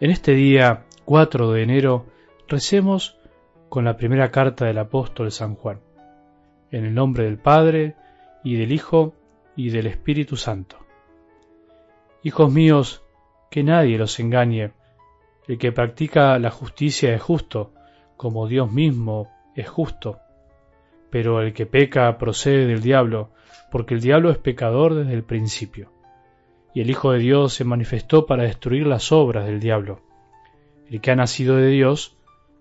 En este día 4 de enero recemos con la primera carta del apóstol San Juan, en el nombre del Padre, y del Hijo, y del Espíritu Santo. Hijos míos, que nadie los engañe, el que practica la justicia es justo, como Dios mismo es justo. Pero el que peca procede del diablo, porque el diablo es pecador desde el principio y el Hijo de Dios se manifestó para destruir las obras del diablo. El que ha nacido de Dios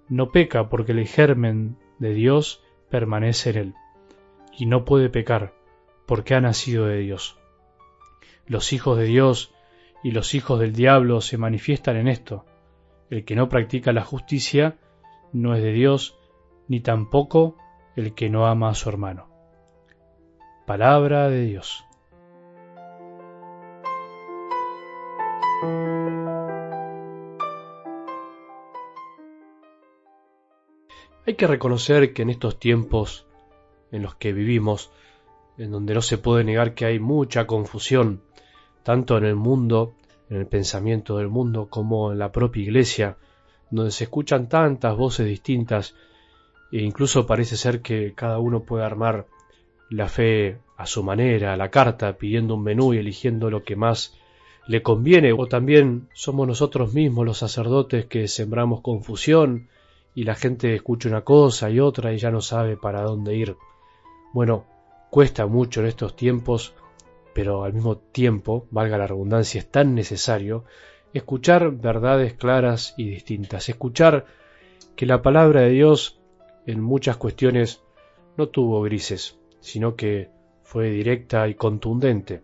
no peca porque el germen de Dios permanece en él, y no puede pecar porque ha nacido de Dios. Los hijos de Dios y los hijos del diablo se manifiestan en esto. El que no practica la justicia no es de Dios, ni tampoco el que no ama a su hermano. Palabra de Dios. Hay que reconocer que en estos tiempos en los que vivimos, en donde no se puede negar que hay mucha confusión, tanto en el mundo, en el pensamiento del mundo, como en la propia iglesia, donde se escuchan tantas voces distintas e incluso parece ser que cada uno puede armar la fe a su manera, a la carta, pidiendo un menú y eligiendo lo que más le conviene, o también somos nosotros mismos los sacerdotes que sembramos confusión y la gente escucha una cosa y otra y ya no sabe para dónde ir. Bueno, cuesta mucho en estos tiempos, pero al mismo tiempo, valga la redundancia, es tan necesario escuchar verdades claras y distintas, escuchar que la palabra de Dios en muchas cuestiones no tuvo grises, sino que fue directa y contundente,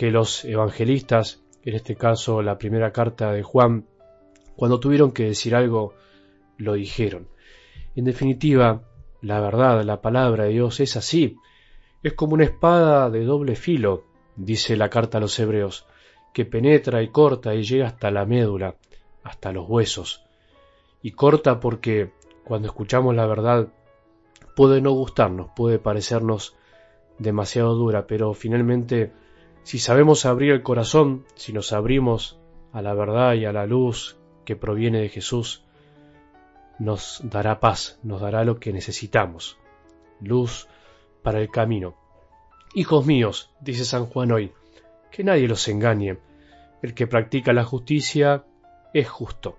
que los evangelistas, en este caso la primera carta de Juan, cuando tuvieron que decir algo lo dijeron. En definitiva, la verdad, la palabra de Dios es así. Es como una espada de doble filo, dice la carta a los hebreos, que penetra y corta y llega hasta la médula, hasta los huesos. Y corta porque cuando escuchamos la verdad puede no gustarnos, puede parecernos demasiado dura, pero finalmente si sabemos abrir el corazón, si nos abrimos a la verdad y a la luz que proviene de Jesús, nos dará paz, nos dará lo que necesitamos, luz para el camino. Hijos míos, dice San Juan hoy, que nadie los engañe, el que practica la justicia es justo.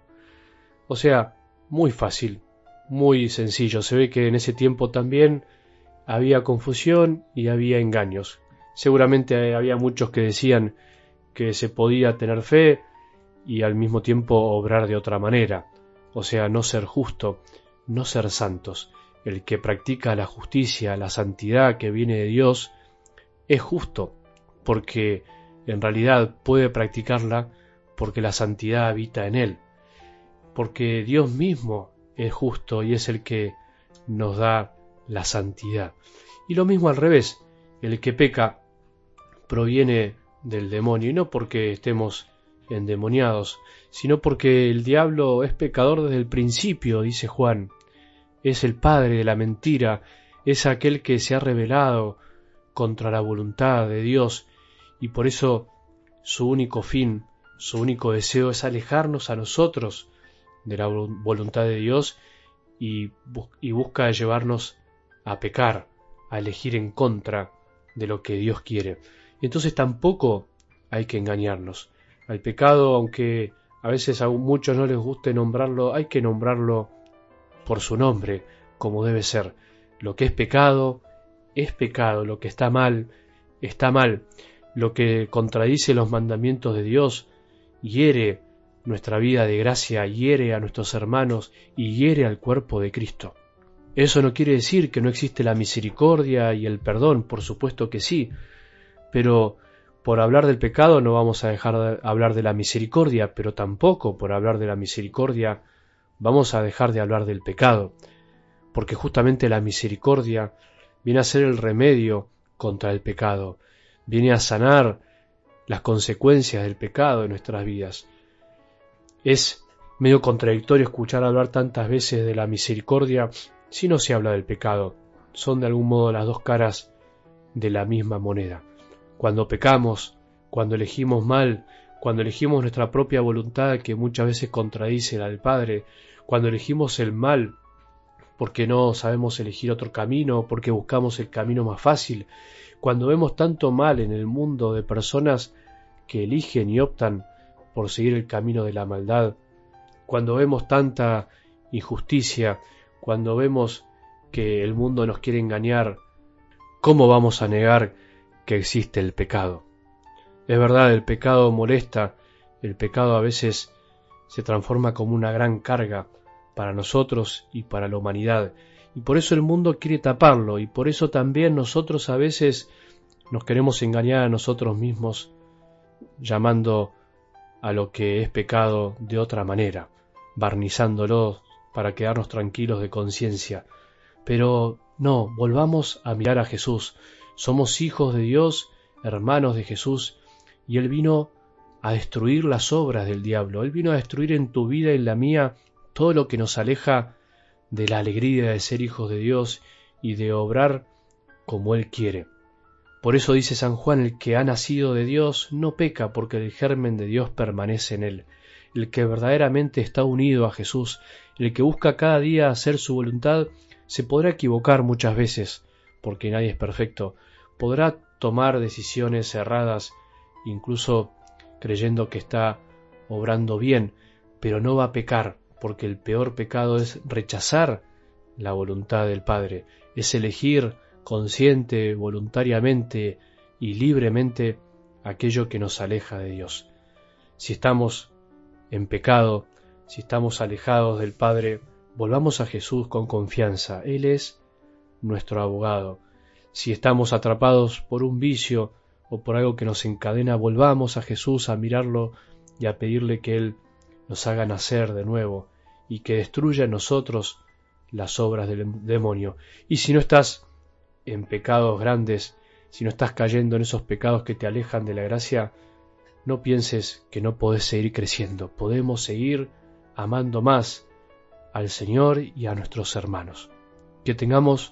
O sea, muy fácil, muy sencillo. Se ve que en ese tiempo también había confusión y había engaños. Seguramente había muchos que decían que se podía tener fe y al mismo tiempo obrar de otra manera o sea, no ser justo, no ser santos. El que practica la justicia, la santidad que viene de Dios, es justo, porque en realidad puede practicarla porque la santidad habita en él, porque Dios mismo es justo y es el que nos da la santidad. Y lo mismo al revés, el que peca proviene del demonio, y no porque estemos endemoniados, sino porque el diablo es pecador desde el principio, dice Juan. Es el padre de la mentira, es aquel que se ha rebelado contra la voluntad de Dios y por eso su único fin, su único deseo es alejarnos a nosotros de la voluntad de Dios y, y busca llevarnos a pecar, a elegir en contra de lo que Dios quiere. Entonces tampoco hay que engañarnos. Al pecado, aunque a veces a muchos no les guste nombrarlo, hay que nombrarlo por su nombre, como debe ser. Lo que es pecado, es pecado, lo que está mal, está mal. Lo que contradice los mandamientos de Dios, hiere nuestra vida de gracia, hiere a nuestros hermanos y hiere al cuerpo de Cristo. Eso no quiere decir que no existe la misericordia y el perdón, por supuesto que sí, pero por hablar del pecado no vamos a dejar de hablar de la misericordia, pero tampoco por hablar de la misericordia vamos a dejar de hablar del pecado, porque justamente la misericordia viene a ser el remedio contra el pecado, viene a sanar las consecuencias del pecado en nuestras vidas. Es medio contradictorio escuchar hablar tantas veces de la misericordia si no se habla del pecado. Son de algún modo las dos caras de la misma moneda. Cuando pecamos, cuando elegimos mal, cuando elegimos nuestra propia voluntad que muchas veces contradice la del Padre, cuando elegimos el mal porque no sabemos elegir otro camino, porque buscamos el camino más fácil, cuando vemos tanto mal en el mundo de personas que eligen y optan por seguir el camino de la maldad, cuando vemos tanta injusticia, cuando vemos que el mundo nos quiere engañar, ¿cómo vamos a negar que existe el pecado? Es verdad, el pecado molesta, el pecado a veces se transforma como una gran carga para nosotros y para la humanidad, y por eso el mundo quiere taparlo, y por eso también nosotros a veces nos queremos engañar a nosotros mismos, llamando a lo que es pecado de otra manera, barnizándolo para quedarnos tranquilos de conciencia. Pero no, volvamos a mirar a Jesús. Somos hijos de Dios, hermanos de Jesús, y Él vino a destruir las obras del diablo. Él vino a destruir en tu vida y en la mía todo lo que nos aleja de la alegría de ser hijos de Dios y de obrar como Él quiere. Por eso dice San Juan, el que ha nacido de Dios no peca porque el germen de Dios permanece en él. El que verdaderamente está unido a Jesús, el que busca cada día hacer su voluntad, se podrá equivocar muchas veces, porque nadie es perfecto, podrá tomar decisiones erradas, incluso creyendo que está obrando bien, pero no va a pecar, porque el peor pecado es rechazar la voluntad del Padre, es elegir consciente, voluntariamente y libremente aquello que nos aleja de Dios. Si estamos en pecado, si estamos alejados del Padre, volvamos a Jesús con confianza. Él es nuestro abogado. Si estamos atrapados por un vicio o por algo que nos encadena, volvamos a Jesús a mirarlo y a pedirle que Él nos haga nacer de nuevo y que destruya en nosotros las obras del demonio. Y si no estás en pecados grandes, si no estás cayendo en esos pecados que te alejan de la gracia, no pienses que no podés seguir creciendo. Podemos seguir amando más al Señor y a nuestros hermanos. Que tengamos